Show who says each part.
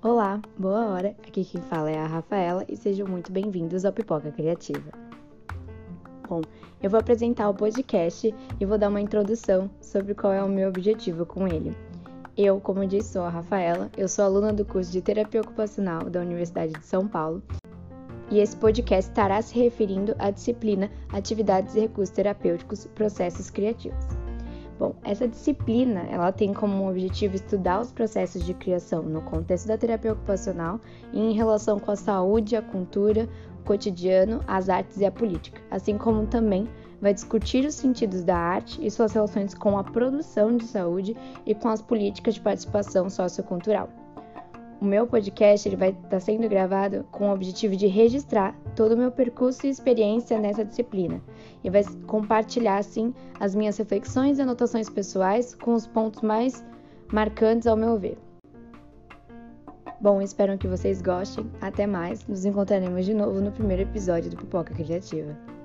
Speaker 1: Olá, boa hora. Aqui quem fala é a Rafaela e sejam muito bem-vindos ao Pipoca Criativa. Bom, eu vou apresentar o podcast e vou dar uma introdução sobre qual é o meu objetivo com ele. Eu, como disse, sou a Rafaela, eu sou aluna do curso de Terapia Ocupacional da Universidade de São Paulo e esse podcast estará se referindo à disciplina Atividades e Recursos Terapêuticos Processos Criativos. Bom, essa disciplina ela tem como objetivo estudar os processos de criação no contexto da terapia ocupacional e em relação com a saúde, a cultura, o cotidiano, as artes e a política, assim como também vai discutir os sentidos da arte e suas relações com a produção de saúde e com as políticas de participação sociocultural. O meu podcast ele vai estar tá sendo gravado com o objetivo de registrar todo o meu percurso e experiência nessa disciplina e vai compartilhar assim as minhas reflexões e anotações pessoais com os pontos mais marcantes ao meu ver. Bom, espero que vocês gostem. Até mais. Nos encontraremos de novo no primeiro episódio do Pipoca Criativa.